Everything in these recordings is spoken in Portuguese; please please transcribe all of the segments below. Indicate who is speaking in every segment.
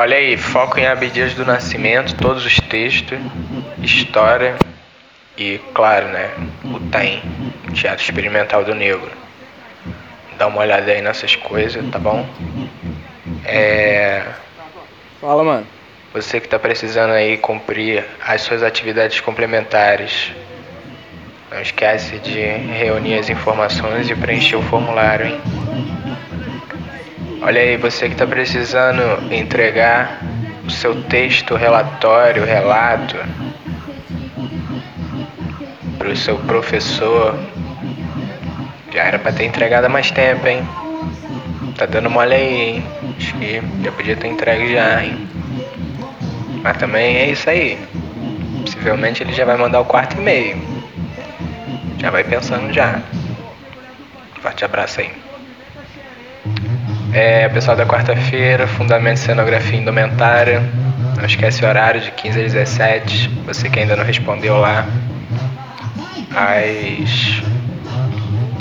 Speaker 1: Olha aí, foco em Abdias do Nascimento, todos os textos, história e, claro, né, o TEM, Teatro Experimental do Negro. Dá uma olhada aí nessas coisas, tá bom? É.
Speaker 2: Fala, mano.
Speaker 1: Você que tá precisando aí cumprir as suas atividades complementares. Não esquece de reunir as informações e preencher o formulário, hein? Olha aí, você que está precisando entregar o seu texto, relatório, relato para o seu professor. Já era para ter entregado há mais tempo, hein? Tá dando mole aí, hein? Acho que já podia ter entregue já, hein? Mas também é isso aí. Possivelmente ele já vai mandar o quarto e-mail. Já vai pensando já. Forte abraço aí. É, pessoal da quarta-feira, Fundamento Cenografia e Indumentária. Não esquece o horário de 15 a 17. Você que ainda não respondeu lá as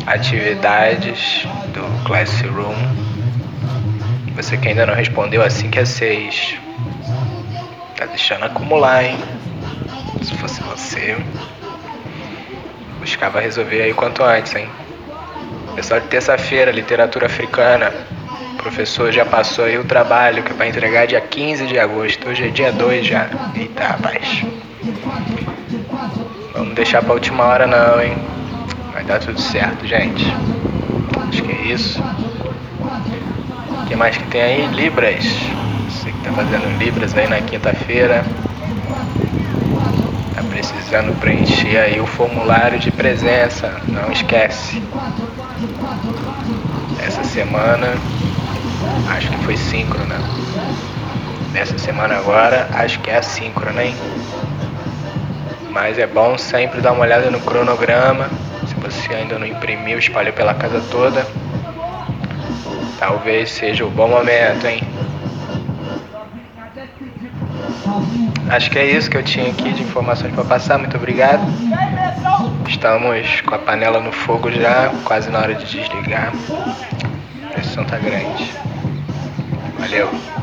Speaker 1: atividades do Classroom. Você que ainda não respondeu assim que é 6. Tá deixando acumular, hein? Se fosse você, buscava resolver aí quanto antes, hein? Pessoal de terça-feira, literatura africana. Professor já passou aí o trabalho que é para entregar dia 15 de agosto. Hoje é dia 2 já. Eita, rapaz. Vamos deixar pra última hora não, hein? Vai dar tudo certo, gente. Acho que é isso. O que mais que tem aí? Libras. Você que tá fazendo Libras aí na quinta-feira. Tá precisando preencher aí o formulário de presença. Não esquece. Essa semana Acho que foi síncrona. Né? Nessa semana agora, acho que é assíncrona, hein? Mas é bom sempre dar uma olhada no cronograma. Se você ainda não imprimiu, espalhou pela casa toda. Talvez seja o bom momento, hein? Acho que é isso que eu tinha aqui de informações para passar. Muito obrigado. Estamos com a panela no fogo já, quase na hora de desligar. A pressão tá grande. Valeu.